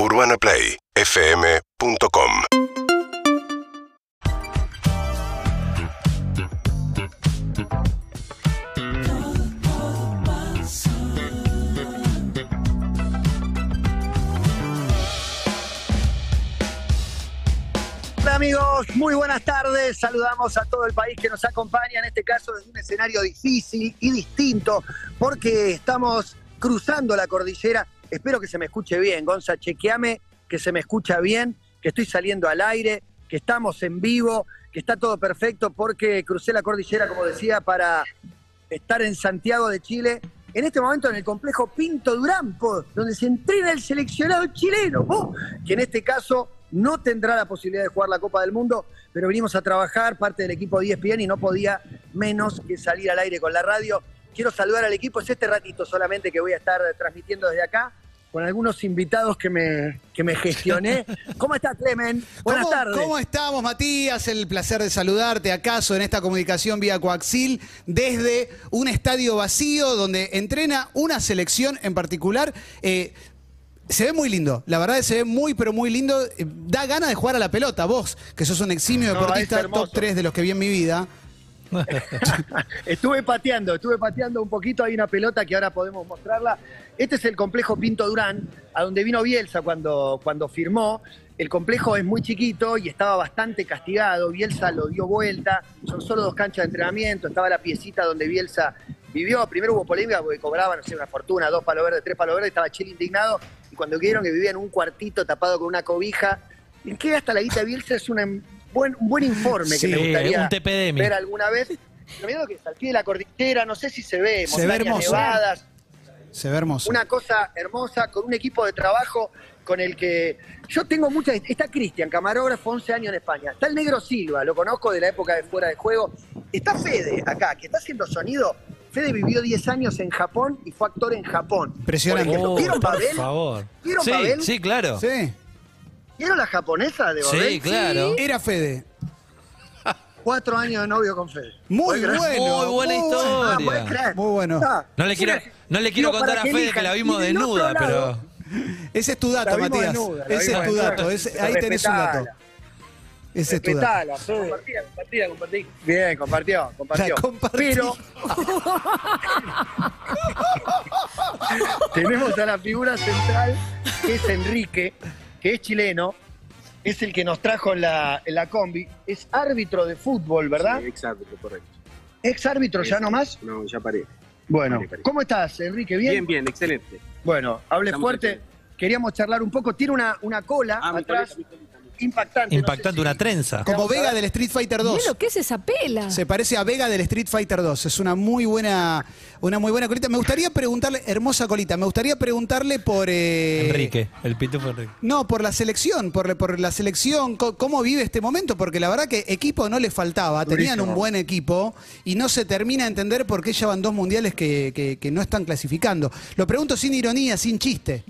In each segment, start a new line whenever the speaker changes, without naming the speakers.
UrbanaPlayFM.com
Hola amigos, muy buenas tardes. Saludamos a todo el país que nos acompaña, en este caso desde un escenario difícil y distinto, porque estamos cruzando la cordillera. Espero que se me escuche bien, Gonza, chequeame que se me escucha bien, que estoy saliendo al aire, que estamos en vivo, que está todo perfecto, porque crucé la cordillera, como decía, para estar en Santiago de Chile. En este momento en el complejo Pinto Durán, po, donde se entrena el seleccionado chileno, que en este caso no tendrá la posibilidad de jugar la Copa del Mundo, pero venimos a trabajar, parte del equipo de ESPN, y no podía menos que salir al aire con la radio. Quiero saludar al equipo, es este ratito solamente que voy a estar transmitiendo desde acá, con algunos invitados que me, que me gestioné. ¿Cómo estás, Clemen? Buenas
¿Cómo,
tardes.
¿Cómo estamos, Matías? El placer de saludarte acaso en esta comunicación vía coaxil desde un estadio vacío donde entrena una selección en particular. Eh, se ve muy lindo, la verdad es que se ve muy, pero muy lindo. Eh, Da ganas de jugar a la pelota, vos, que sos un eximio
No,
deportista, top 3 de los que vi en mi vida.
Estuve pateando, estuve pateando un poquito, hay una pelota que ahora podemos mostrarla. Este es el complejo Pinto Durán, a donde vino Bielsa cuando, cuando firmó. El complejo es muy chiquito y estaba bastante castigado. Bielsa lo dio vuelta, son solo dos canchas de entrenamiento, estaba la piecita donde Bielsa vivió. Primero hubo polémica porque cobraban, no sé, una fortuna, dos palos verdes, tres palos verdes, estaba Chile indignado. Y cuando vieron que vivía en un cuartito tapado con una cobija, ¿en qué gasta la guita Bielsa? Es una buen, un buen informe
Sí,
que me gustaría
un TPDM.
ver alguna vez. Pero miedo que al pie de la cordillera, no sé si se ve,
Se ve hermoso.
nevadas,
Se ve hermoso.
una cosa hermosa, con un equipo de trabajo con el que yo tengo mucha... Está Cristian, camarógrafo, 11 años en España. Está el negro Silva, lo conozco de la época de fuera de juego. Está Fede acá, que está haciendo sonido. Fede vivió 10 años en Japón y fue actor en Japón.
Impresionante.
Por ejemplo,
Oh,
¿Vieron
por
Babel?
favor.
¿Vieron
sí,
Babel?
sí, claro.
Sí,
¿Vieron la japonesa de Babel?
Sí, claro.
era Fede.
Cuatro años de novio con Fede.
Muy bueno.
Muy buena historia.
Ah.
Muy bueno.
No le quiero, no le quiero contar a
que
Fede que la vimos desnuda, pero.
Ese es tu dato, Matías.
desnuda,
Ese es tu dato. Ese- ahí tenés un dato. Ese es tu dato.
Compartida, compartida, compartí.
Bien, compartió, compartió.
La compartí.
Pero tenemos a la figura central, que es Enrique, que es chileno, es el que nos trajo en la, en la combi, es árbitro de fútbol, ¿verdad?
Sí, exacto, correcto.
¿Ex árbitro ya nomás?
No, ya paré.
Bueno,
Paré, paré.
¿cómo estás, Enrique? ¿Bien?
Bien, bien, excelente.
Bueno, hable
Estamos
fuerte. Queríamos charlar un poco. Tiene una, una cola
Ah,
atrás
mi mi.
Impactante. no sé
Impactante
si-
una trenza.
Como Vega del Street Fighter 2.
Mirá lo que es esa pela.
Se parece a Vega del Street Fighter 2. Es una muy buena, una muy buena colita. Me gustaría preguntarle, hermosa colita, me gustaría preguntarle por eh,
Enrique, el pitufo Enrique.
No, por la selección, por, por la selección, cómo vive este momento, porque la verdad que equipo no le faltaba, tenían
Durísimo.
un buen equipo y no se termina de entender por qué ya van dos mundiales que, que- que no están clasificando. Lo pregunto sin ironía, sin chiste.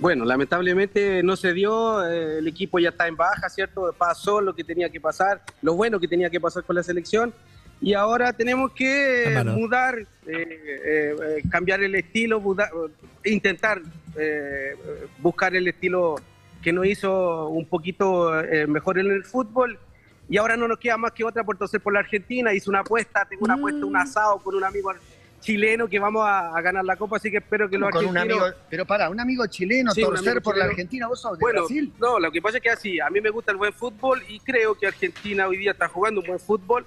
Bueno, lamentablemente no se dio, eh, el equipo ya está en baja, ¿cierto? Pasó lo que tenía que pasar, lo bueno que tenía que pasar con la selección y ahora tenemos que
Hermano.
mudar, eh, eh, eh, cambiar el estilo, mudar- intentar eh, buscar el estilo que nos hizo un poquito eh, mejor en el fútbol. Y ahora no nos queda más que otra por torcer por la Argentina. Hice una apuesta, tengo una apuesta, un asado con un amigo chileno que vamos a, a ganar la Copa, así que espero que los
Con un amigo, pero para, un amigo chileno,
Sí,
torcer
amigo
por la. Argentina, vos sos de
Bueno,
Brasil.
no, lo que pasa es que así, a mí me gusta el buen fútbol y creo que Argentina hoy día está jugando un buen fútbol.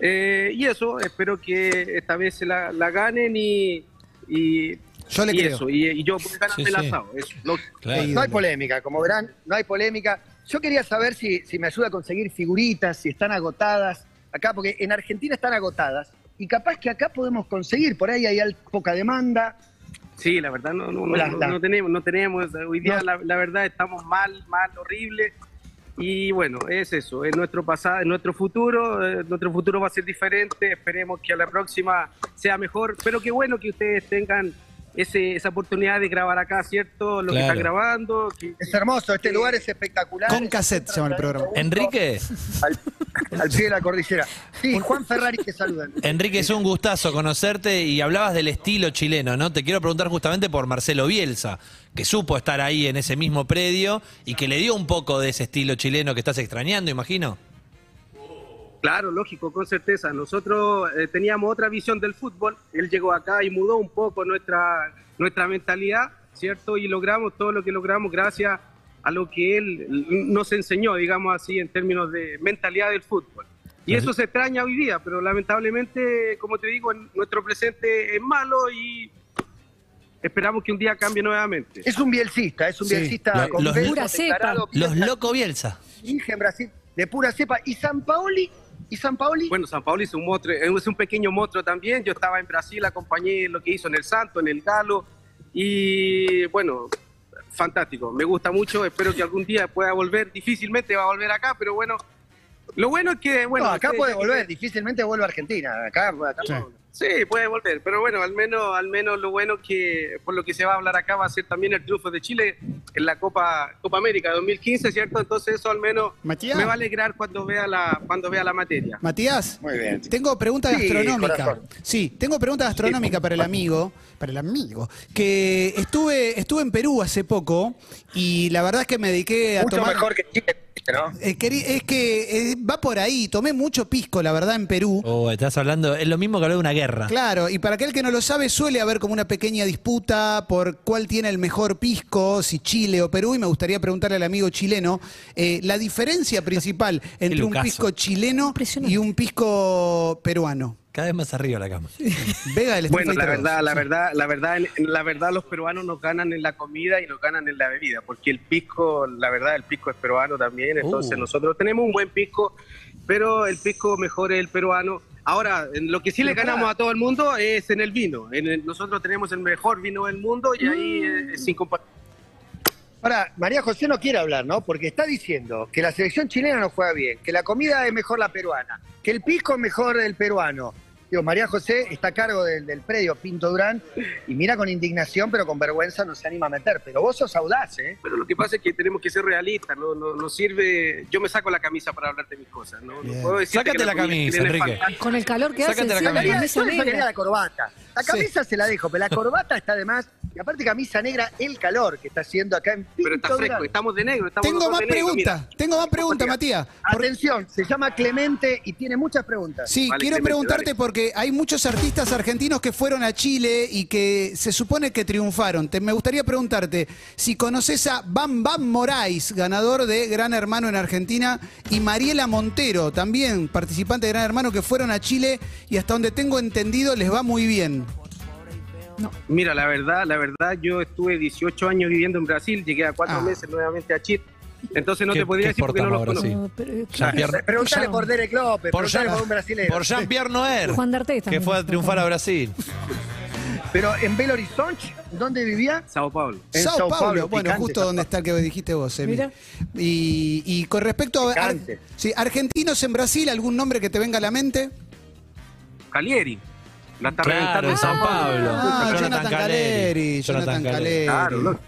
Eh, y eso, espero que esta vez la, la ganen y, y,
Yo le
y
creo.
eso, y, y yo a ganarme
Sí,
el
sí.
asado. Eso, lo-
Claro.
No hay polémica, como verán, no hay polémica. Yo quería saber si, si me ayuda a conseguir figuritas, si están agotadas acá, porque en Argentina están agotadas. Y capaz que acá podemos conseguir, por ahí hay poca demanda.
sí, la verdad no, no, no,
La-
no-
la-
no tenemos, no tenemos, hoy día la verdad estamos mal, mal, horrible. Y bueno, es eso, es nuestro pasado, es nuestro futuro, eh, nuestro futuro va a ser diferente, esperemos que a la próxima sea mejor, pero qué bueno que ustedes tengan ese, esa oportunidad de grabar acá, ¿cierto? Lo que están grabando. que-
Es hermoso, este lugar es espectacular.
Con cassette se llama el programa.
Enrique,
Al- al pie de la cordillera. Sí, Juan Ferrari te saludan.
Enrique, es un gustazo conocerte y hablabas del estilo chileno, ¿no? Te quiero preguntar justamente por Marcelo Bielsa, que supo estar ahí en ese mismo predio y que le dio un poco de ese estilo chileno que estás extrañando, imagino.
Claro, lógico, con certeza. Nosotros eh, teníamos otra visión del fútbol. Él llegó acá y mudó un poco nuestra, nuestra mentalidad, ¿cierto? Y logramos todo lo que logramos gracias a lo que él nos enseñó, digamos así, en términos de mentalidad del fútbol. Y eso se extraña hoy día, pero lamentablemente, como te digo, nuestro presente es malo y esperamos que un día cambie nuevamente.
Es un bielcista, es un
Sí.
bielcista
Lo-
con
los-
Pura cepa.
Los loco Bielsa.
en Brasil de pura cepa. ¿Y San Paoli? ¿Y San Paoli?
Bueno, San Paulo es un monstruo, es un pequeño monstruo también. Yo estaba en Brasil, acompañé lo que hizo en el Santo, en el Galo, y bueno, fantástico. Me gusta mucho, espero que algún día pueda volver. Difícilmente va a volver acá, pero bueno, lo bueno es que, bueno,
No, acá
ustedes
puede
que-
volver, difícilmente vuelve a Argentina. Acá, acá
Sí.
no.
Sí, puede volver, pero bueno, al menos, al menos lo bueno que por lo que se va a hablar acá va a ser también el triunfo de Chile en la Copa Copa América 2015, ¿cierto? Entonces eso al menos
Matías.
me va a alegrar cuando vea la cuando vea la materia.
Matías,
Muy bien.
tengo pregunta
Sí,
gastronómica.
corazón.
Sí, tengo pregunta gastronómica para el amigo, para el amigo, que estuve estuve en Perú hace poco y la verdad es que me dediqué a
Mucho
tomar
mejor que Chile, ¿no?
Eh, querí- es que eh, va por ahí, tomé mucho pisco, la verdad, en Perú.
Oh, estás hablando, es lo mismo que hablar de una guerra.
Claro, y para aquel que no lo sabe, suele haber como una pequeña disputa por cuál tiene el mejor pisco, si Chile o Perú, y me gustaría preguntarle al amigo chileno eh, la diferencia principal entre un pisco chileno y un pisco peruano.
Cada vez más arriba la cama.
Vega Street
Bueno, la verdad, la verdad, la verdad, la verdad, los peruanos nos ganan en la comida y nos ganan en la bebida, porque el pisco, la verdad, el pisco es peruano también, entonces
Uh.
nosotros tenemos un buen pisco, pero el pisco mejor es el peruano. Ahora, en lo que sí le ganamos a todo el mundo es en el vino. En el- nosotros tenemos el mejor vino del mundo y ahí
Mm.
eh, sin comparación.
Ahora, María José no quiere hablar, ¿no? Porque está diciendo que la selección chilena no juega bien, que la comida es mejor la peruana, que el pisco es mejor el peruano. Digo, María José está a cargo del, del predio Pinto Durán y mira con indignación, pero con vergüenza no se anima a meter. Pero vos sos audaz, ¿eh?
Pero lo que pasa es que tenemos que ser realistas, no, no, no sirve. Yo me saco la camisa para hablar de mis cosas, ¿no? No puedo
Sácate
que
la camisa, Enrique.
Con el calor que hace,
Sácate la camisa.
camisa
Yo le sacaría
negra.
la corbata. La camisa se la dejo, pero la corbata está de más. Y aparte camisa negra, el calor que está haciendo acá en Pinto
Pero está fresco,
Durán.
estamos de negro. Estamos
Tengo más
de negro,
preguntas,
mira.
tengo más preguntas, Matías. Por-
Atención, se llama Clemente y tiene muchas preguntas.
Sí,
Vale,
quiero
Clemente,
preguntarte
dale.
porque hay muchos artistas argentinos que fueron a Chile y que se supone que triunfaron. Te- me gustaría preguntarte si conoces a Bam Bam Moraes, ganador de Gran Hermano en Argentina, y Mariela Montero, también participante de Gran Hermano, que fueron a Chile y hasta donde tengo entendido les va muy bien.
Mira, la verdad, la verdad, yo estuve 18 años viviendo en Brasil, llegué a cuatro
Ah.
meses nuevamente a Chile. Entonces no
¿Qué-
te podría decir porque no los
ahora,
conozco.
sí?
No, pero-
Jean-Pierre-
Preguntale por Derek López,
Por Jean-
por un brasileño.
Por Jean-Pierre Noer.
Juan
Que fue a triunfar a Brasil.
Pero en Belo Horizonte, ¿dónde vivía?
Sao Paulo.
En
Sao,
Sao
Paulo,
Paulo,
bueno,
picante,
justo donde está el que dijiste vos, Emi.
Mira.
Y, y con respecto a ar- sí, argentinos en Brasil, ¿algún nombre que te venga a la mente?
Calieri. La está
Claro,
reventando
en Sao Paulo.
Ah, Jonathan Caleri, Jonathan Caleri.
Claro, ¿no?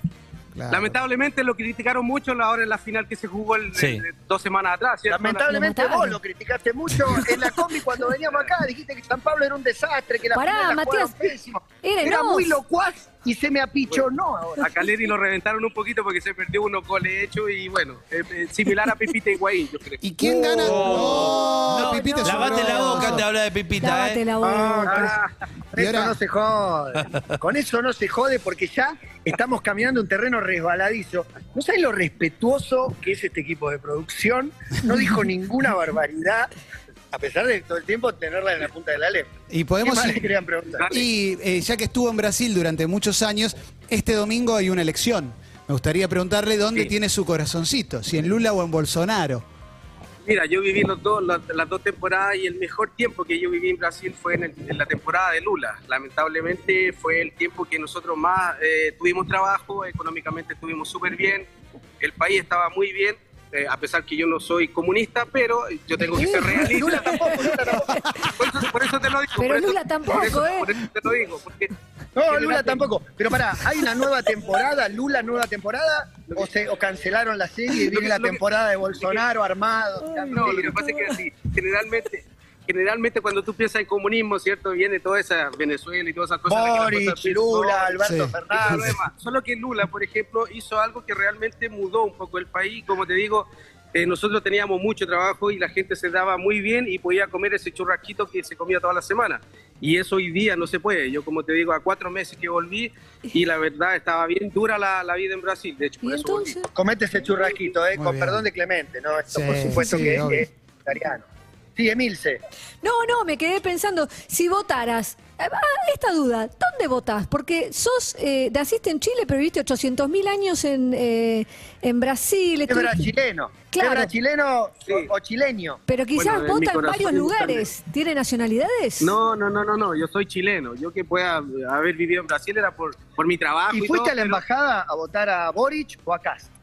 Claro.
Lamentablemente lo criticaron mucho ahora en la final que se jugó el,
Sí.
el- dos semanas atrás. ¿cierto?
Lamentablemente vos lo criticaste mucho en la combi cuando veníamos acá. Dijiste que San Pablo era un desastre, que la
Pará,
final la
Matías. Era
Era muy locuaz y se me apichonó ahora.
A Caleri lo reventaron un poquito porque se perdió unos goles hechos y bueno, eh, eh, similar a Pepita Higuaín, yo creo.
¿Y quién gana?
Oh.
No, Pipita es
Lavate la boca, te habla de Pipita,
Lávate
¿eh?
la boca.
Ah, con eso no se jode. Con eso no se jode porque ya estamos caminando un terreno resbaladizo. ¿No sabes lo respetuoso que es este equipo de producción? No dijo ninguna barbaridad, a pesar de todo el tiempo tenerla en la punta de la lengua.
Y
¿Qué
podemos
más
ir-
le querían preguntar?
Y eh, ya que estuvo en Brasil durante muchos años, este domingo hay una elección. Me gustaría preguntarle dónde
Sí.
tiene su corazoncito, si en Lula o en Bolsonaro.
Mira, yo viví los dos, las, las dos temporadas y el mejor tiempo que yo viví en Brasil fue en, el- en la temporada de Lula. Lamentablemente fue el tiempo que nosotros más eh, tuvimos trabajo, económicamente estuvimos súper bien, el país estaba muy bien, eh, a pesar que yo no soy comunista, pero yo tengo que ser realista.
Lula tampoco, Lula tampoco.
Por eso, por eso te lo digo.
Pero
eso-
Lula tampoco,
por eso,
¿eh?
Por eso te lo digo, porque
No, Lula tampoco. Pero pará, ¿hay una nueva temporada? ¿Lula nueva temporada? ¿O, se, o cancelaron la serie y viene la temporada de Bolsonaro armado?
No, lo que pasa es que así, generalmente, generalmente cuando tú piensas en comunismo, ¿cierto? Viene toda esa Venezuela y todas esas cosas.
Boric, Lula, Alberto
Sí.
Fernández.
demás. Solo que Lula, por ejemplo, hizo algo que realmente mudó un poco el país. Como te digo, eh, nosotros teníamos mucho trabajo y la gente se daba muy bien y podía comer ese churrasquito que se comía toda la semana. Y eso hoy día no se puede. Yo, como te digo, a cuatro meses que volví y la verdad estaba bien dura la, la vida en Brasil. De hecho, por eso volví.
Comete ese churrasquito, ¿eh?
Muy
Con
bien.
perdón de Clemente, ¿no? Esto
Sí,
por supuesto
sí,
que
obvio.
es italiano. Sí, Emilce.
no, no, me quedé pensando, si votaras, ah, esta duda, ¿dónde votás? Porque sos, eh, naciste en Chile, pero viviste 800 mil años en, eh, en Brasil.
Es chileno.
Claro.
Es chileno
Sí.
o, o chileño.
Pero quizás
Bueno,
vota en varios
también.
lugares. ¿Tiene nacionalidades?
No, no, no, no, no, yo soy chileno. Yo que pueda haber vivido en Brasil era por, por mi trabajo.
¿Y
Y,
fuiste
todo,
a la
pero-
embajada a votar a Boric o a Cast?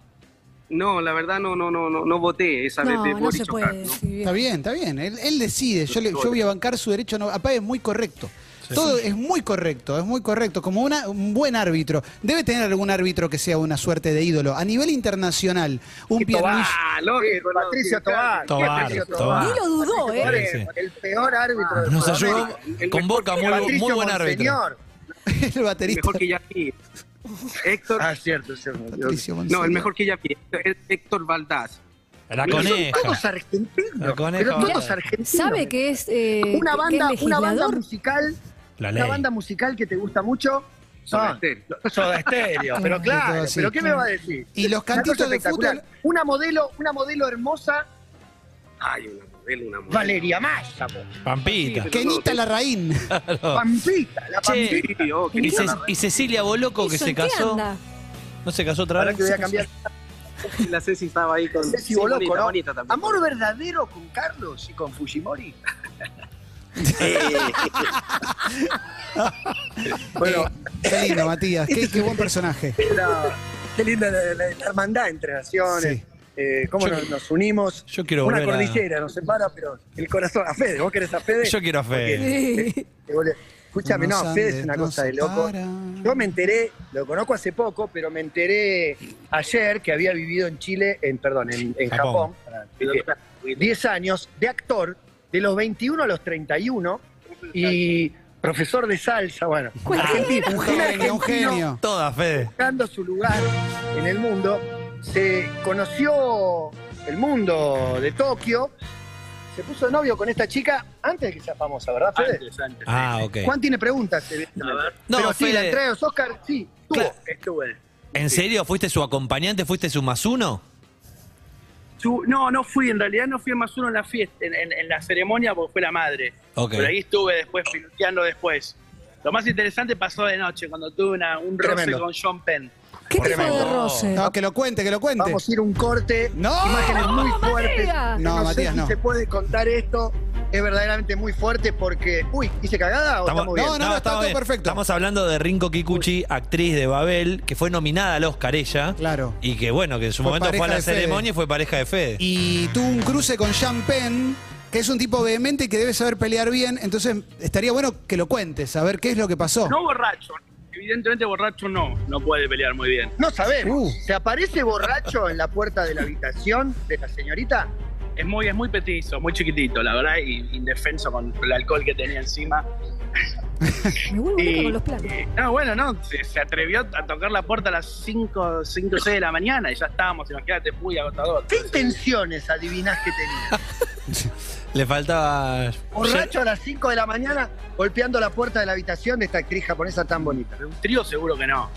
No, la verdad no, no, no, no, no voté esa
No,
de
no se puede decir.
Está bien, está bien. Él, él decide. Yo, le- yo voy a bancar su derecho. No, apá, es muy correcto. Todo es muy correcto, es muy correcto. Como una- un buen árbitro. Debe tener algún árbitro que sea una suerte de ídolo. A nivel internacional, un.
Ah, no,
Patricio. Tobar.
Tobar,
Patricio
Tobar.
Ni lo dudó, ¿eh?
El peor árbitro de
Nos ayudó,
El
convoca muy, muy buen árbitro.
El baterista.
Mejor que Yapi. Héctor.
Ah, cierto, cierto.
Patricio
no, el mejor que Yapi. Es Héctor Valdás.
La
Pero son
coneja.
todos argentinos.
La coneja
pero todos argentinos.
¿Sabe que es, eh,
una banda,
que es
una banda musical,
La
una
ley.
banda musical que te gusta mucho.
Soda
son-
Stereo.
Soda Estéreo, pero
Ah,
claro, pero ¿qué me va a decir?
Y los
Una
cantitos de fútbol.
Una modelo, una modelo hermosa,
Ay, una modelo, una modelo.
Valeria Massa, po.
Pampita.
Kenita Larraín.
Pampita, la
Che,
Pampita.
Sí, oh,
Y, Ce- y Cecilia Boloco que
¿Eso
se
en qué
casó.
anda?
¿No se casó otra
Ahora
vez?
que voy a cambiar.
La Ceci estaba ahí con.
Ceci
sí,
Boloco,
bonita,
¿no?
bonita también.
Amor verdadero con Carlos y con Fujimori. bueno,
Eh, qué lindo, Matías. Qué, qué buen personaje.
la- qué linda la, la- la hermandad entre naciones.
Sí.
Eh, cómo
Yo-
nos, nos unimos.
yo quiero
Una
a-
cordillera nos separa, pero el corazón. A Fede, ¿vos querés a Fede?
Yo quiero a Fede.
Sí.
Escúchame, no,
Unos
Fede es una cosa de loco. Yo me enteré, lo conozco hace poco, pero me enteré ayer que había vivido en Chile, en perdón, en, en
Japón.
Japón, eh, 10 años de actor, de los 21 a los 31, y profesor de salsa, bueno, argentino,
Un genio, un genio.
Toda, Fede.
buscando su lugar en el mundo, se conoció el mundo de Tokio, se puso de novio con esta chica antes de que sea famosa, ¿verdad, Fede?
Antes, antes.
Ah, ok.
Juan tiene preguntas, evidentemente.
A ver.
No,
Pero sí, la
Fede.
entrega de los Oscar, sí, tuvo.
Claro.
Estuve.
¿En serio? ¿Fuiste su acompañante? ¿Fuiste su más uno?
Su- no, no fui, en realidad no fui más uno en la fiesta, en, en- en la ceremonia porque fue la madre.
Ok.
Pero ahí estuve después piloteando después. Lo más interesante pasó de noche, cuando tuve una- un roce
Tremendo.
con John Penn.
¿Qué tipo de roce?
No, que lo cuente, que lo cuente.
Vamos a ir a un corte.
No.
Imágenes muy
No,
fuertes.
Matías.
No,
sé
Matías,
si
no.
se puede contar esto. Es verdaderamente muy fuerte porque. Uy, ¿hice cagada o
Estamos-
estamos bien?
no, no, está
estamos
todo
bien.
perfecto.
Estamos hablando de Rinko Kikuchi, actriz de Babel, que fue nominada al Oscar ella.
Claro.
Y que bueno, que en su
Fue
momento fue a
pareja
la
Fede.
ceremonia y fue pareja de Fede.
Y tuvo un cruce con Jean Penn, que es un tipo vehemente y que debe saber pelear bien. Entonces, estaría bueno que lo cuentes, a ver qué es lo que pasó.
No borracho, evidentemente borracho no, no puede pelear muy bien.
No sabemos.
Uh.
¿Se aparece borracho en la puerta de la habitación de la señorita?
Es muy, es muy petizo, muy chiquitito, la verdad, y indefenso con el alcohol que tenía encima.
Me vuelvo loca
Y-
con los planos.
y- no, bueno, no, se, se atrevió a tocar la puerta a las 5, 5 o 6 de la mañana y ya estábamos, imagínate, muy agotador.
¿Qué intenciones adivinás que tenía?
Le faltaba.
Borracho a las 5 de la mañana golpeando la puerta de la habitación de esta actriz japonesa tan bonita.
Un trío seguro que no,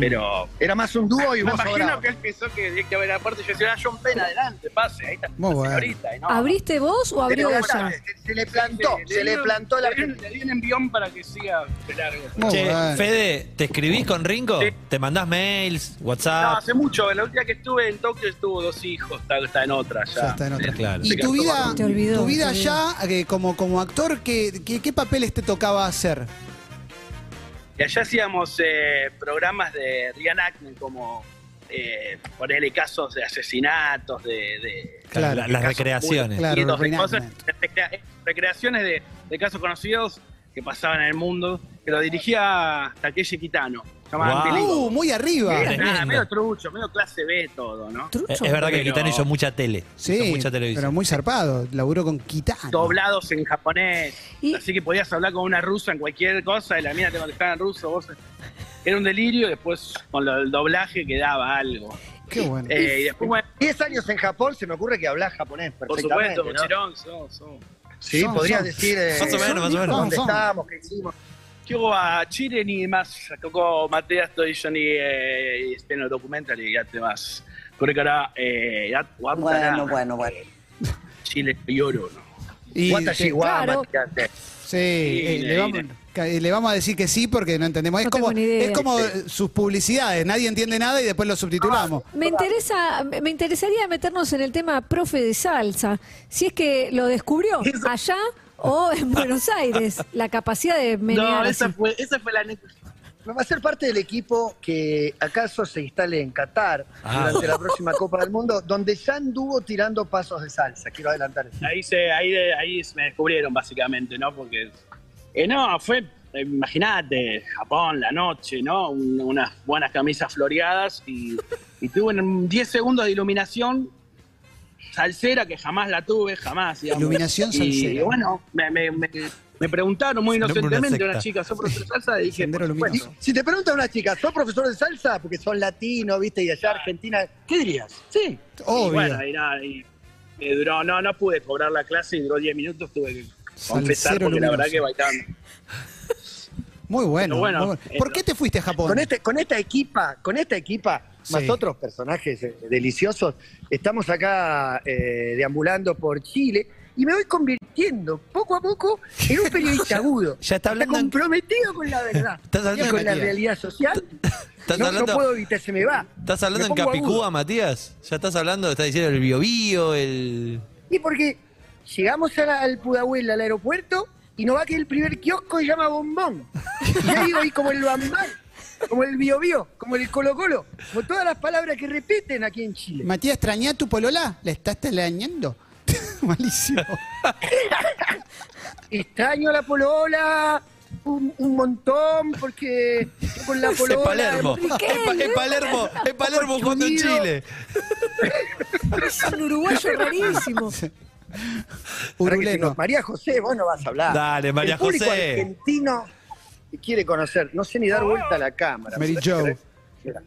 Pero
Era más un dúo y
me
vos
imagino que él pensó que tenía que haber la puerta y yo decía, "Ah, John Penn, adelante, pase, ahí está
Muy
la
bueno.
señorita. y no.
¿Abriste vos o abrió ella?
se, se le plantó,
Sí,
se le
di un-
plantó la
le di un- Le di un envión para que siga de largo.
Che,
bueno.
Fede, ¿te escribís con Rinko?
Sí.
¿Te mandás mails,
No,
WhatsApp?
hace mucho, la última que estuve en Tokio estuvo dos hijos, está, está en otra ya.
Ya está en otra.
Claro.
Y
Se
tu vida,
Te olvidó,
tu vida allá, eh, como, como actor, ¿qué, qué, qué papeles te tocaba hacer?
Y allá hacíamos eh, programas de reenactment como
eh, ponerle casos de asesinatos, de, de-
Claro,
La- las recreaciones.
Claro,
cosas- recreaciones de, de casos conocidos que pasaban en el mundo, que lo dirigía Takeshi Kitano.
Wow.
Uh, muy arriba.
Era nada, medio trucho, medio clase B todo, ¿no?
Trucho.
Es, es verdad que Kitano hizo mucha tele. hizo
Sí,
mucha televisión.
pero muy zarpado. Laburó con Kitano.
doblados en japonés.
Y-
Así que podías hablar con una rusa en cualquier cosa y la mina te contestaba en ruso. Vos... Era un delirio. Después, con lo del doblaje, quedaba algo.
Qué bueno.
Eh, y después, bueno,
10 años en Japón, se me ocurre que hablas japonés
por
perfectamente.
supuesto,
¿no?
Mochirón, so, so.
Sí,
Son,
podrías
son.
decir eh,
Más o menos, más o menos.
dónde estábamos, qué hicimos.
今日はチリにいます。ここ、マテアスと一緒に、えー、スペインのドキュメンタリーやってます。これから、えー、や終わったら、
Bueno, bueno, bueno.
チリ夜の。
Y
Watashi
te-
wa
Claro.
Matiate.
Sí, eh, le,
le
vamos,
diré.
ca- le vamos a decir que sí porque no entendemos. Es
No
como,
tengo ni idea.
es como eh, sus publicidades, nadie entiende nada y después lo subtitulamos.
Me interesa, me interesaría meternos en el tema profe de salsa. Si es que lo descubrió allá o en Buenos Aires, la capacidad de menear
No,
así.
esa fue, esa fue la anécdota.
Va a ser parte del equipo que acaso se instale en Qatar
Ah.
durante la próxima Copa del Mundo, donde ya anduvo tirando pasos de salsa. Quiero adelantar eso.
Ahí, se, ahí, de- ahí me descubrieron, básicamente, ¿no? Porque, eh, no, fue, eh, imagínate, Japón, la noche, ¿no? Un- unas buenas camisas floreadas y, y tuve en 10 segundos de iluminación salsera que jamás la tuve, jamás. digamos.
Iluminación
Y,
salsera.
bueno, me, me- me- me preguntaron muy
una
inocentemente, una,
secta.
chica, ¿sos profesor de salsa? Y dije,
luminoso.
Si te pregunta una chica, ¿sos profesor de salsa? Porque son latinos, ¿viste? Y allá Argentina, ¿qué dirías? Sí.
Y
Obvio.
bueno, y nada, y me duró, no, no pude cobrar la clase y duró 10 minutos, tuve que confesar porque la verdad
luminoso.
que bailaban.
Muy bueno.
Bueno,
muy bueno. ¿Por
eh,
qué te fuiste a Japón?
Con, este, con esta equipa, con esta equipa, más
Sí.
otros personajes eh, deliciosos, estamos acá eh, deambulando por Chile y me voy convirtiendo poco a poco en un periodista agudo.
Ya está hablando
comprometido con la verdad.
Estás hablando
con la realidad social.
¿Estás
no,
hablando-
no puedo evitar, se me va.
¿Estás hablando en Capicúa,
agudo.
Matías? ¿Ya estás hablando? ¿Estás diciendo el biobío, el...?
Y porque llegamos a la- al Pudahuel, al aeropuerto, y nos va que el primer kiosco se llama Bombón. Y ahí como el Bambán, como el Bio Bio, como el Colo Colo, como todas las palabras que repiten aquí en Chile.
Matías, ¿extrañá a tu polola? ¿Le estás teleañando? Malísimo.
Extraño la polola un, un montón porque con la
Es
polola...
Palermo.
hemos-
¿Qué?
Es Pa- Es Palermo. Es Palermo jugando en. Chile.
Es un uruguayo rarísimo.
Uruleno.
María José, vos no vas a hablar.
Dale, María
el público
José.
argentino quiere conocer. No sé ni dar vuelta a la cámara.
Mary
¿Sabés
Jo.
qué? Mira,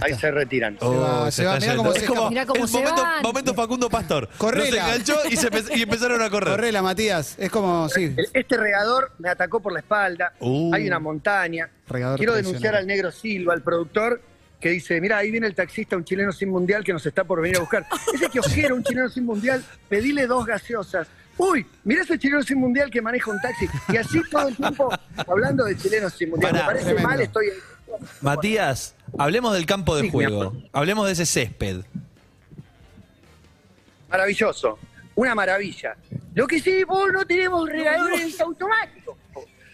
Ahí
se retiran.
Se va, se va, mirá cómo se
como,
escapa.
Mirá cómo
es
se
momento,
van.
momento Facundo Pastor.
Correla.
No se enganchó y, se y empezaron a correr.
Correla, Matías. Es como, sí.
Este regador me atacó por la espalda.
Uh.
Hay una montaña.
Regador
Quiero denunciar al negro Silva, al productor, que dice, mira, ahí viene el taxista, un chileno sin mundial que nos está por venir a buscar. Ese kiosquero, un chileno sin mundial, pedile dos gaseosas. Uy, mira ese chileno sin mundial que maneja un taxi. Y así todo el tiempo hablando de chilenos sin mundial.
Pará,
Me parece
tremendo.
mal, estoy...
Matías, hablemos del campo de
Sí,
juego. Hablemos de ese césped.
Maravilloso. Una maravilla. Lo que sí, vos no tenemos regadores automáticos.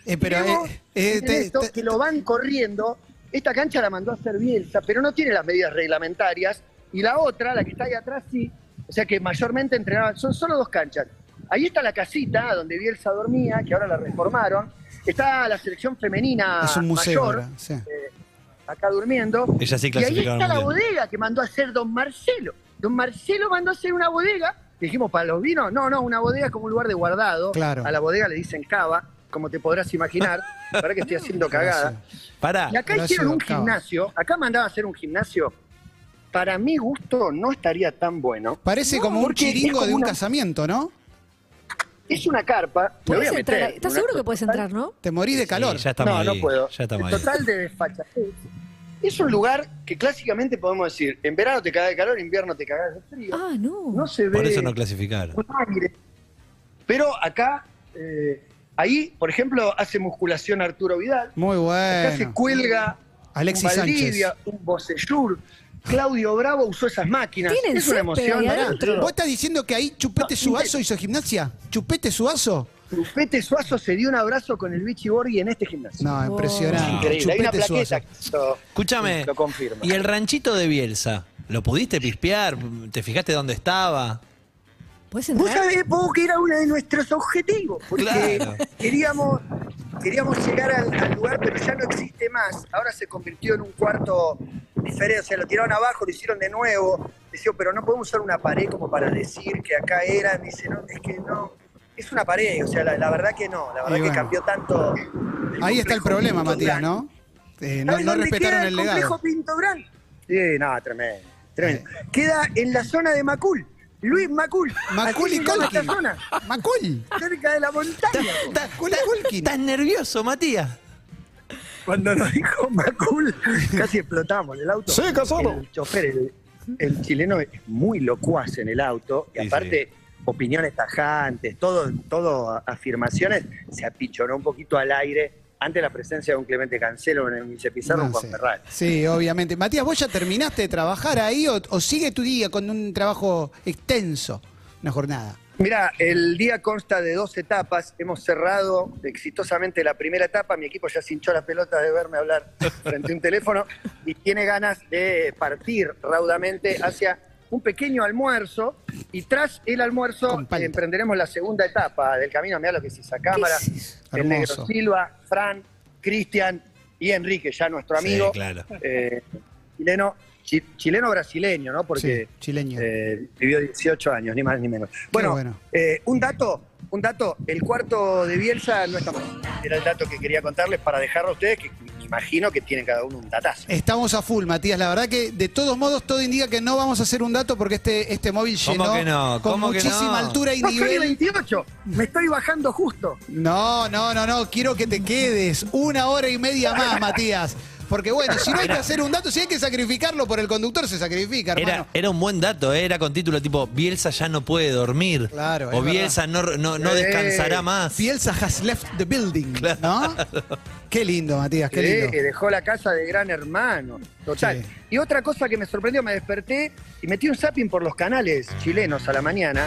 Eh, pero,
Tenemos
eh, eh,
en
te-
esto
te-
que lo van corriendo. Esta cancha la mandó a hacer Bielsa, pero no tiene las medidas reglamentarias. Y la otra, la que está ahí atrás, sí. O sea que mayormente entrenaban. Son solo dos canchas. Ahí está la casita donde Bielsa dormía, que ahora la reformaron. Está la selección femenina
es un museo
mayor,
ahora. sí.
acá durmiendo.
Ella sí
y ahí está la
Mundial.
bodega que mandó a hacer don Marcelo. Don Marcelo mandó a hacer una bodega. Dijimos, ¿para los vinos? No, no, una bodega como un lugar de guardado.
Claro.
A la bodega le dicen cava, como te podrás imaginar. Para que estoy haciendo cagada.
Pará.
Y acá
Gracias,
hicieron un
Cava.
gimnasio. Acá mandaba a hacer un gimnasio. Para mi gusto no estaría tan bueno.
Parece
No,
como un
es
chiringo
como
de un
una-
casamiento, ¿no?
Es una carpa. me voy
¿Puedes
a
entrar
meter
ahí? ¿Estás
una-
seguro que puedes entrar, no?
Te morís de calor.
Sí, ya estamos
no,
ahí.
no puedo.
Ya estamos ahí.
Total de desfachatez. Es un lugar que clásicamente podemos decir, en verano te cagas de calor, en invierno te cagas de frío.
Ah, no.
No se ve
Por eso no clasificaron.
un aire. Pero acá, eh, ahí, por ejemplo, hace musculación Arturo Vidal.
Muy
Acá se
bueno.
cuelga
Alexis
un Valdivia, un Bocellur. Claudio Bravo usó esas máquinas.
Tienen
es una emoción.
¿Vos estás diciendo que ahí Chupete
No,
Suazo hizo gimnasia? ¿Chupete Suazo?
Chupete Suazo se dio un abrazo con el Vichy Borghi en este gimnasio.
No, impresionante.
Increíble. Hay una
Chupete
plaqueta
Suazo.
que esto
Escúchame.
lo confirma.
¿Y el ranchito de Bielsa? ¿Lo pudiste pispear? ¿Te fijaste dónde estaba?
¿Puedes
Vos
entrar?
sabés, Pogo, que era uno de nuestros objetivos, porque
Claro.
queríamos, queríamos llegar al, al lugar, pero ya no existe más. Ahora se convirtió en un cuarto sea, lo tiraron abajo, lo hicieron de nuevo. Decía, pero no podemos usar una pared como para decir que acá era. Me dice, no, es que no, es una pared, o sea, la, la verdad que no, la verdad que cambió tanto.
Ahí está el
complejo
problema,
Pinto
Matías. ¿no? Eh, no,
¿Sabes
no
dónde
respetaron el
complejo
legado.
Pinto Durán? Sí, no, tremendo, tremendo. Queda en la zona de Macul. Luis Macul.
Macul y
zona,
Macul.
cerca de la montaña.
¿Estás
Macul y Colqui.
estás nervioso, Matías?
Cuando nos dijo Macul, casi explotamos el auto.
Sí, casado.
El chofer, el, el chileno, es muy locuaz en el auto. Y
Sí,
aparte, opiniones tajantes, todo, todo afirmaciones. Se apichonó un poquito al aire ante la presencia de un Clemente Cancelo en el Miche Pizarro
No
Juan. Ferrari.
Sí, obviamente. Matías, ¿vos ya terminaste de trabajar ahí o, o sigue tu día con un trabajo extenso? Una jornada.
Mira, el día consta de dos etapas. Hemos cerrado exitosamente la primera etapa. Mi equipo ya se hinchó la pelota de verme hablar frente a un teléfono y tiene ganas de partir raudamente hacia un pequeño almuerzo. Y tras el almuerzo emprenderemos la segunda etapa del camino. Mira lo que es esa cámara. El negro. Silva, Fran, Cristian y Enrique, ya nuestro
Sí,
amigo.
claro.
eh, chileno, chi- chileno-brasileño, ¿no? Porque
Sí, chileño.
eh, vivió 18 años, ni más ni menos. Bueno,
bueno.
eh, un dato, un dato, el cuarto de Bielsa no está mal. Era el dato que quería contarles para dejarlo a ustedes, que imagino que tienen cada uno un datazo.
Estamos a full, Matías. La verdad que de todos modos todo indica que no vamos a hacer un dato porque este, este móvil
¿Cómo
llenó
que no?
con
¿Cómo que
muchísima
no?
altura y
No soy
nivel.
28, me estoy bajando justo.
No, no, no, no. Quiero que te quedes una hora y media más, Matías. Porque bueno, si no hay que hacer un dato, si hay que sacrificarlo por el conductor, se sacrifica, hermano.
Era, era un buen dato, ¿eh? era con título tipo Bielsa ya no puede dormir.
Claro, es
o Bielsa no, no, no
Eh,
descansará más.
Bielsa has left the building, ¿no? Qué lindo, Matías, qué lindo.
que dejó la casa de gran hermano. Total.
Sí.
Y otra cosa que me sorprendió, me desperté y metí un zapping por los canales chilenos a la mañana.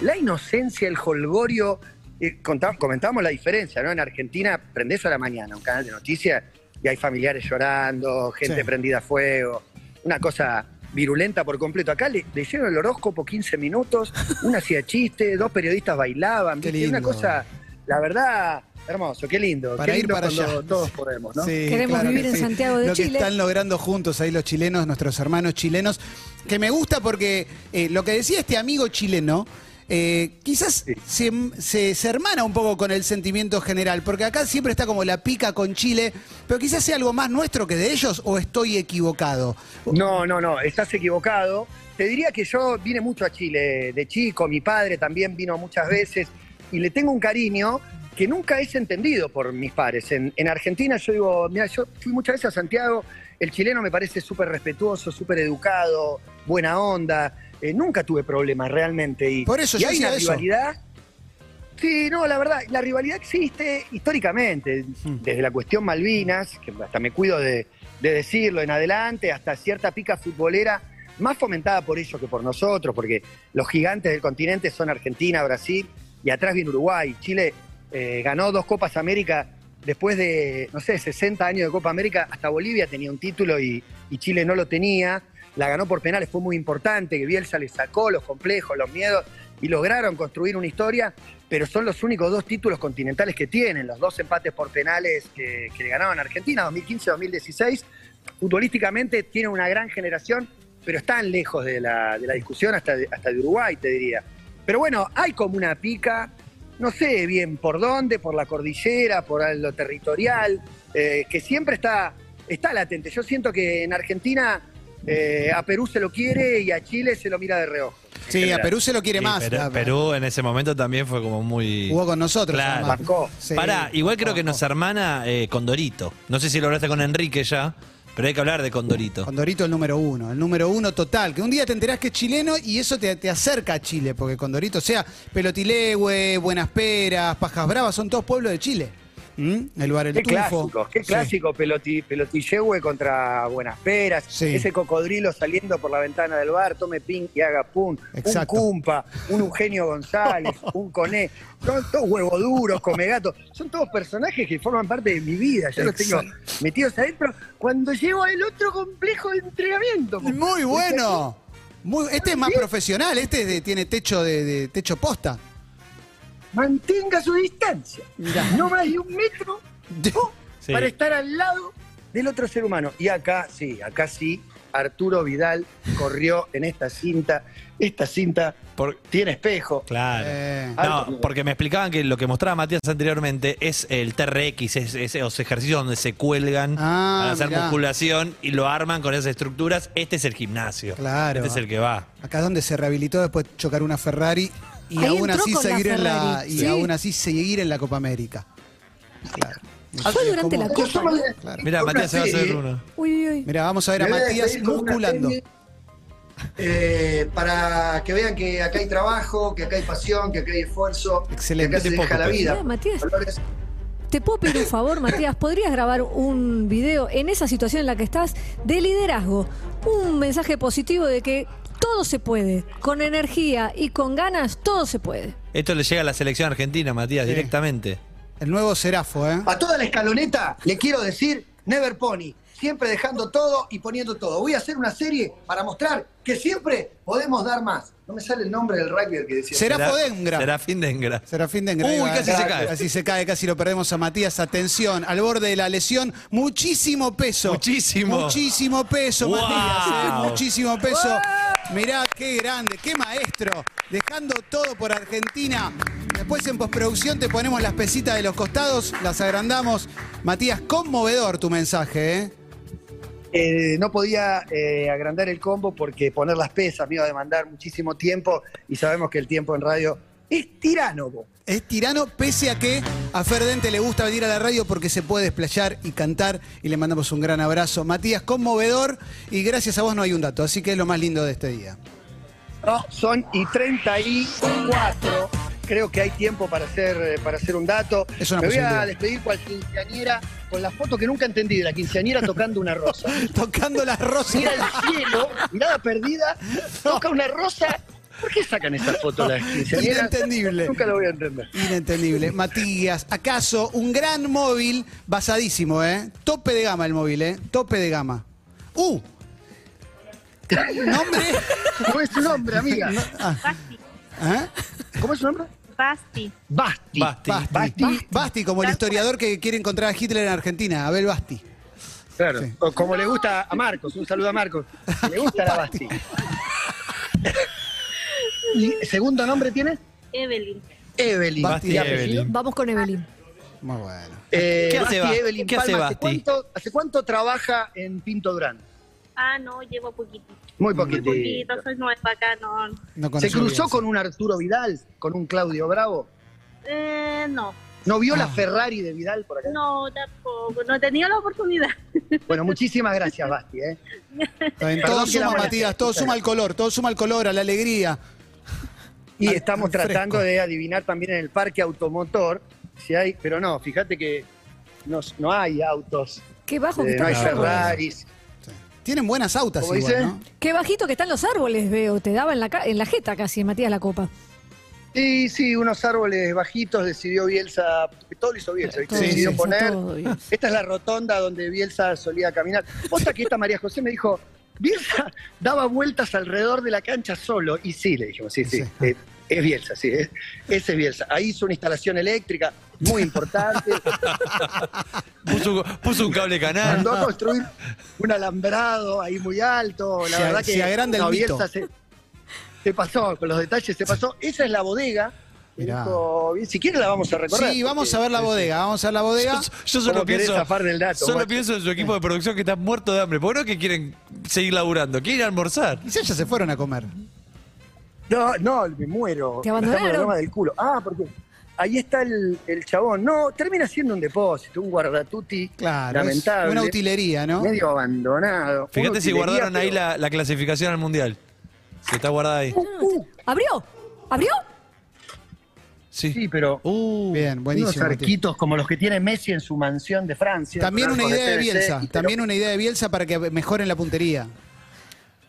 La inocencia, el holgorio. eh, contá- comentábamos la diferencia, ¿no? En Argentina prendés a la mañana un canal de noticias y hay familiares llorando, gente
Sí.
prendida a fuego. Una cosa virulenta por completo. Acá le, leyeron el horóscopo 15 minutos, una hacía chiste, dos periodistas bailaban.
Qué
¿viste? Una
lindo.
cosa, la verdad, hermoso, qué lindo.
Para
qué
ir
lindo
para
cuando
allá.
todos podemos, ¿no?
Sí,
Queremos
claro
vivir
que
en
sí.
Santiago de
Lo que
Chile.
están logrando juntos ahí los chilenos, nuestros hermanos chilenos, que me gusta porque eh, lo que decía este amigo chileno, eh, quizás se, se- se hermana un poco con el sentimiento general, porque acá siempre está como la pica con Chile, pero quizás sea algo más nuestro que de ellos o estoy equivocado.
No, no, no, estás equivocado. Te diría que yo vine mucho a Chile de chico, mi padre también vino muchas veces y le tengo un cariño que nunca es entendido por mis padres. En, en Argentina yo digo, mira, yo fui muchas veces a Santiago, el chileno me parece súper respetuoso, súper educado, buena onda, eh, nunca tuve problemas realmente. Y,
Por eso
y
yo
hay una
eso.
rivalidad. Sí, no, la verdad, la rivalidad existe históricamente, desde la cuestión Malvinas, que hasta me cuido de, de decirlo en adelante, hasta cierta pica futbolera, más fomentada por ellos que por nosotros, porque los gigantes del continente son Argentina, Brasil, y atrás viene Uruguay. Chile eh, ganó dos Copas América después de, no sé, 60 años de Copa América, hasta Bolivia tenía un título y, y Chile no lo tenía. La ganó por penales, fue muy importante, que Bielsa le sacó los complejos, los miedos, y lograron construir una historia, pero son los únicos dos títulos continentales que tienen, los dos empates por penales que, que le ganaron a Argentina, 2015-2016. Futbolísticamente tienen una gran generación, pero están lejos de la, de la discusión hasta de, hasta Uruguay, te diría. Pero bueno, hay como una pica, no sé bien por dónde, por la cordillera, por lo territorial, eh, que siempre está, está latente. Yo siento que en Argentina eh, a Perú se lo quiere y a Chile se lo mira de reojo.
Sí, a. Perú se lo quiere
Sí,
más.
Perú,
La-
Perú en ese momento también fue como muy.
Jugó con nosotros.
Claro.
además.
Bancó.
Sí,
Pará, igual creo que nos hermana eh, Condorito. No sé si lo hablaste con Enrique ya, pero hay que hablar de Condorito.
Condorito el número uno, el número uno total. Que un día te enterás que es chileno y eso te, te acerca a Chile, porque Condorito, o sea, Pelotilegüe, Buenas Peras, Pajas Bravas, son todos pueblos de Chile. ¿Mm? El bar El
Qué
Tufo.
clásico, qué
Sí.
clásico peloti, pelotillehue contra Buenas Peras.
Sí.
Ese cocodrilo saliendo por la ventana del bar, tome ping y haga pum.
Exacto.
Un Cumpa, un Eugenio González, un Coné. Son todos huevos duros, come gato. Son todos personajes que forman parte de mi vida. Yo los tengo metidos adentro cuando llego al otro complejo de entrenamiento.
Muy bueno. Muy- este es más profesional, este es de- tiene techo de, de- techo posta.
Mantenga su distancia.
Mirá.
No más de un metro oh,
Sí.
para estar al lado del otro ser humano. Y acá sí, acá sí, Arturo Vidal corrió en esta cinta. Esta cinta
Por-
tiene espejo.
Claro.
Eh,
No, porque me explicaban que lo que mostraba Matías anteriormente es el TRX, es, es esos ejercicios donde se cuelgan
Ah,
para hacer
mirá.
musculación y lo arman con esas estructuras. Este es el gimnasio.
Claro.
Este es el que va.
Acá es donde se rehabilitó después de chocar una Ferrari y
Ahí
aún así
la
seguir en la y
sí.
aún así seguir en la Copa América. Claro.
Fue durante la Copa.
Claro.
Mira,
Una
Matías se va a hacer uno.
Uy.
Mira, vamos a ver a Matías
una
musculando.
eh, para que vean que acá hay trabajo, que acá hay pasión, que acá hay esfuerzo,
Excelente.
que acá se deja la vida.
Mira, Matías. Te puedo pedir un favor, Matías. ¿Podrías grabar un video en esa situación en la que estás de liderazgo? Un mensaje positivo de que todo se puede. Con energía y con ganas, todo se puede.
Esto le llega a la selección argentina, Matías,
Sí.
directamente.
El nuevo Serafo, ¿eh?
A toda la escaloneta le quiero decir, never pony, siempre dejando todo y poniendo todo. Voy a hacer una serie para mostrar que siempre podemos dar más. No me sale el nombre del rugby que decía.
Serafo Dengra.
Serafín Dengra.
Serafín.
Uy, casi se cae.
Casi se cae, casi lo perdemos a Matías. Atención, al borde de la lesión, muchísimo peso.
Muchísimo.
Muchísimo peso,
Wow.
Matías. ¿eh? Muchísimo peso. Mirá qué grande, qué maestro. Dejando todo por Argentina. Después en postproducción te ponemos las pesitas de los costados, las agrandamos. Matías, conmovedor tu mensaje, ¿eh?
Eh, no podía eh, agrandar el combo porque poner las pesas me iba a demandar muchísimo tiempo y sabemos que el tiempo en radio es tiránogo.
Es tirano, pese a que a Ferdente le gusta venir a la radio porque se puede desplayar y cantar. Y le mandamos un gran abrazo. Matías, conmovedor. Y gracias a vos no hay un dato. Así que es lo más lindo de este día.
No, son y 34. Creo que hay tiempo para hacer, eh, para hacer un dato.
Es una
Me voy a despedir cual quinceañera con la foto que nunca entendí de la quinceañera tocando una rosa.
Tocando las rosas.
Mira el cielo, mirada perdida, toca una rosa. ¿Por qué sacan esta foto las quinceañeras?
Inentendible.
Nunca lo voy a entender.
Inentendible. Matías, ¿acaso un gran móvil basadísimo, eh? Tope de gama el móvil, eh. Tope de gama. ¡Uh! ¿Nombre?
¿Cómo es su nombre, amiga?
Basti.
¿Ah?
¿Cómo es su nombre?
Basti.
Basti.
Basti.
Basti.
Basti.
Basti, como el historiador que quiere encontrar a Hitler en Argentina, Abel Basti.
Claro.
Sí.
O como le gusta a Marcos, un saludo a Marcos. Le gusta la Basti. ¿Y segundo nombre tiene?
Evelyn.
Evelyn.
Basti.
Evelyn.
Vamos con Evelyn.
Muy bueno.
Eh,
¿Qué hace
Basti
Ba-
Evelyn
qué hace
Palma, ¿hace
Basti?
cuánto, ¿Hace cuánto trabaja en Pinto Durán?
Ah, no, llevo poquito.
Muy
Muy
poquito.
soy nueva acá, no.
No
¿Se cruzó
bien,
con un Arturo Vidal? ¿Con un Claudio Bravo?
Eh, no.
¿No vio la
Ah.
Ferrari de Vidal por acá?
No, tampoco. No he tenido la oportunidad.
Bueno, muchísimas gracias, Basti. ¿eh?
Está Todo suma. Matías, todo suma al color, todo suma al color, a la alegría.
Y
Al-
estamos tratando de adivinar también en el parque automotor si hay, pero no, fíjate que no, no hay autos,
Qué bajo que
eh, no hay
árboles.
Tienen buenas autas
¿Cómo
igual,
dice?
¿no?
Qué bajito que están los árboles, veo. Te daba en la, ca- en la jeta casi, Matías, la copa.
Sí, sí, unos árboles bajitos decidió Bielsa, todo lo hizo Bielsa, ¿viste? Decidió
sí,
poner. Esta es la rotonda donde Bielsa solía caminar. Otra que esta María José me dijo, Bielsa daba vueltas alrededor de la cancha solo. Y sí, le dijimos, sí, sí,
Sí.
eh, es Bielsa, sí, es- ese es Bielsa. Ahí hizo una instalación eléctrica muy importante.
Puso, puso un cable canal.
Mandó a construir un alambrado ahí muy alto. La
Se
verdad que
se agranda el mito.
Se, se pasó con los detalles, se pasó. Esa es la bodega. Y
Mirá.
dijo, "Bien, si quiere la vamos a recorrer.
Sí, vamos
porque-
a ver la bodega, vamos a ver la bodega.
Yo, yo solo
¿Cómo querés
pienso,
del dato,
solo pienso en su equipo de producción que está muerto de hambre. ¿Por qué no que quieren seguir laburando? Quieren almorzar.
Quizás ya se fueron a comer.
No, no, me muero.
¿Te abandonaron?
Por del culo. Ah, porque ahí está el, el chabón. No, termina siendo un depósito, un guardatuti
Claro,
lamentable.
una utilería, ¿no?
Medio abandonado.
Fíjate si guardaron ahí la, la clasificación al mundial. Que está guardada ahí.
Uh,
¿Abrió? ¿Abrió?
Sí.
Sí, pero
Uh,
Bien,
unos
buenísimo. Mati.
arquitos como los que tiene Messi en su mansión de Francia.
También una idea de
PVC,
Bielsa, también una idea de Bielsa para que mejoren la puntería.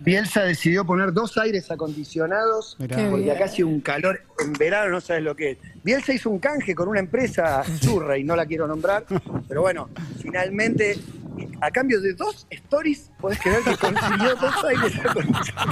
Bielsa decidió poner dos aires acondicionados
Mirá.
Porque acá hace un calor en verano, no sabes lo que es. Bielsa hizo un canje con una empresa churra y no la quiero nombrar, pero bueno, finalmente, a cambio de dos stories, podés creer que consiguió dos aires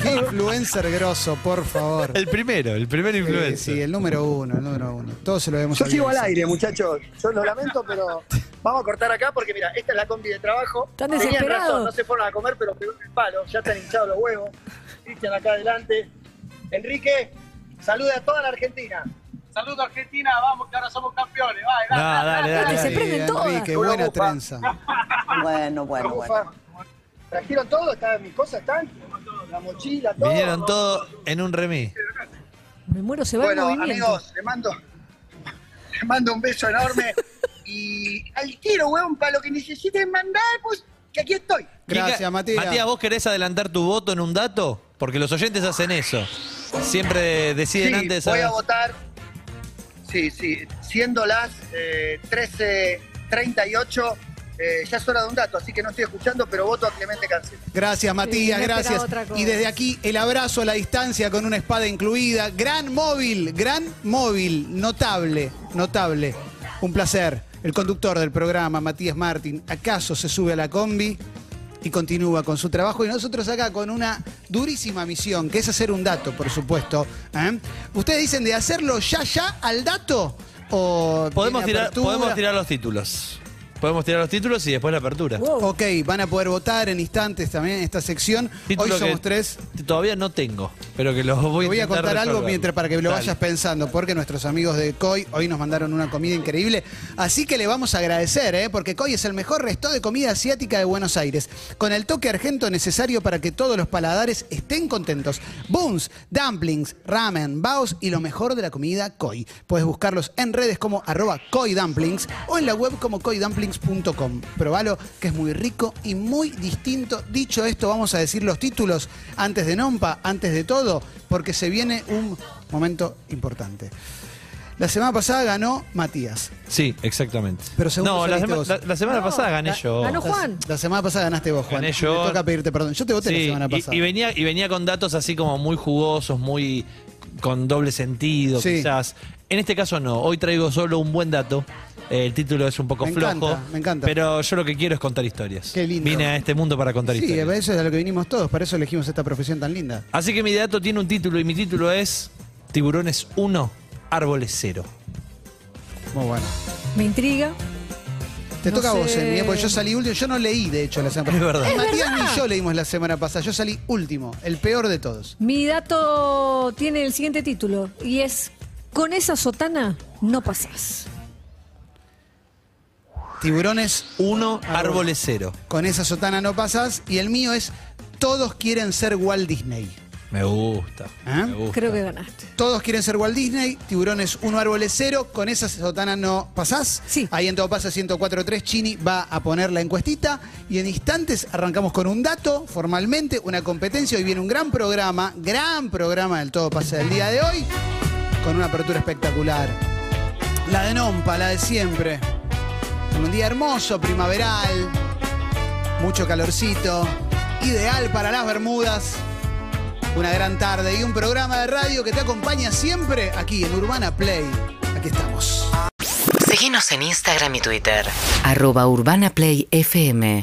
Qué influencer grosso, por favor.
el primero, el primer
Sí,
influencer.
sí, el número uno, el número uno. Todos se lo vemos
Yo sigo al aire, muchachos. Yo lo lamento, pero vamos a cortar acá porque mira, esta es la combi de trabajo.
Están
Tenían
desesperados.
razón, no se fueron a comer, pero pegó en el palo. Ya están hinchados los huevos. Cristian acá adelante. Enrique, saluda a toda la Argentina.
Saludos Argentina, vamos que ahora somos campeones. Va,
No, dale, dale.
Se prenden
Una
buena
bufa.
trenza.
Bueno, bueno, bueno.
¿Trajeron todo? ¿Están, ¿Mis cosas están? La mochila, todo.
Vinieron todos en un remis.
Me muero, se va
Bueno,
el movimiento.
amigos, le mando, le mando un beso enorme. y al tiro, weón, para lo que necesiten mandar, pues que aquí estoy.
Gracias, Matías.
Matías, ¿vos querés adelantar tu voto en un dato? Porque los oyentes hacen eso. Siempre deciden
Sí,
antes.
voy a votar. Sí, sí, siendo las eh, 13.38, eh, ya es hora de un dato, así que no estoy escuchando, pero voto a Clemente Cancela.
Gracias, Matías, gracias. Y desde aquí, el abrazo a la distancia con una espada incluida. Gran móvil, gran móvil, notable, notable. Un placer. El conductor del programa, Matías Martín, acaso se sube a la combi y continúa con su trabajo. Y nosotros acá con una durísima misión, que es hacer un dato, por supuesto. ¿eh? ¿Ustedes dicen de hacerlo ya, ya al dato? ¿O
Podemos tirar, podemos tirar los títulos. Podemos tirar los títulos y después la apertura.
Wow.
Ok, van a poder votar en instantes también en esta sección.
Título
Hoy somos tres.
Todavía no tengo, pero que los voy,
Te voy a contar algo mientras para que lo
Dale.
vayas pensando, porque nuestros amigos de COI hoy nos mandaron una comida increíble. Así que le vamos a agradecer, ¿eh? porque COI es el mejor resto de comida asiática de Buenos Aires, con el toque argento necesario para que todos los paladares estén contentos. Buns, dumplings, ramen, baos y lo mejor de la comida COI. Puedes buscarlos en redes como arroba COI Dumplings o en la web como coidumplings.com. Probalo, que es muy rico y muy distinto. Dicho esto, vamos a decir los títulos antes de Nompa, antes de todo, porque se viene un momento importante. La semana pasada ganó Matías.
Sí, exactamente.
Pero segundo
no, la,
saliste
sema-
vos.
la- la semana
No,
pasada gané
ga-
yo.
ganó Juan.
La, la semana pasada ganaste vos, Juan.
Gané yo.
Me toca pedirte perdón. Yo te voté la semana
y-
pasada.
Y, venía, y venía con datos así como muy jugosos, muy con doble sentido,
Sí.
quizás. En este caso no. Hoy traigo solo un buen dato. Eh, El título es un poco
Me
flojo.
encanta, me encanta.
Pero yo lo que quiero es contar historias.
Qué lindo.
Vine a este mundo para contar
Sí,
historias.
eso es a lo que vinimos todos, para eso elegimos esta profesión tan linda.
Así que mi dato tiene un título y mi título es Tiburones 1, Árboles 0.
Muy bueno.
Me intriga.
Te
No
toca a vos. Emi, porque yo salí último. Yo no leí, de hecho, la semana
Es
pasada.
verdad.
Matías ni yo leímos la semana pasada. Yo salí último, el peor de todos.
Mi dato tiene el siguiente título y es Con esa sotana no pasás.
Tiburones,
1, Árboles 0.
con esa sotana no pasas. Y el mío es Todos quieren ser Walt Disney.
Me gusta.
¿Eh?
Me gusta.
Creo que ganaste.
Todos quieren ser Walt Disney, tiburones 1 árboles 0, con esa sotana no pasás.
Sí.
Ahí en todo pasa 104.3, Chini va a poner la encuestita y en instantes arrancamos con un dato, formalmente, una competencia. Hoy viene un gran programa, gran programa del todo pasa del día de hoy, con una apertura espectacular. La de Nompa, la de siempre. Un día hermoso, primaveral, mucho calorcito, ideal para las Bermudas. Una gran tarde y un programa de radio que te acompaña siempre aquí en Urbana Play. Aquí estamos.
Síguenos en Instagram y Twitter. Arroba Urbana Play FM.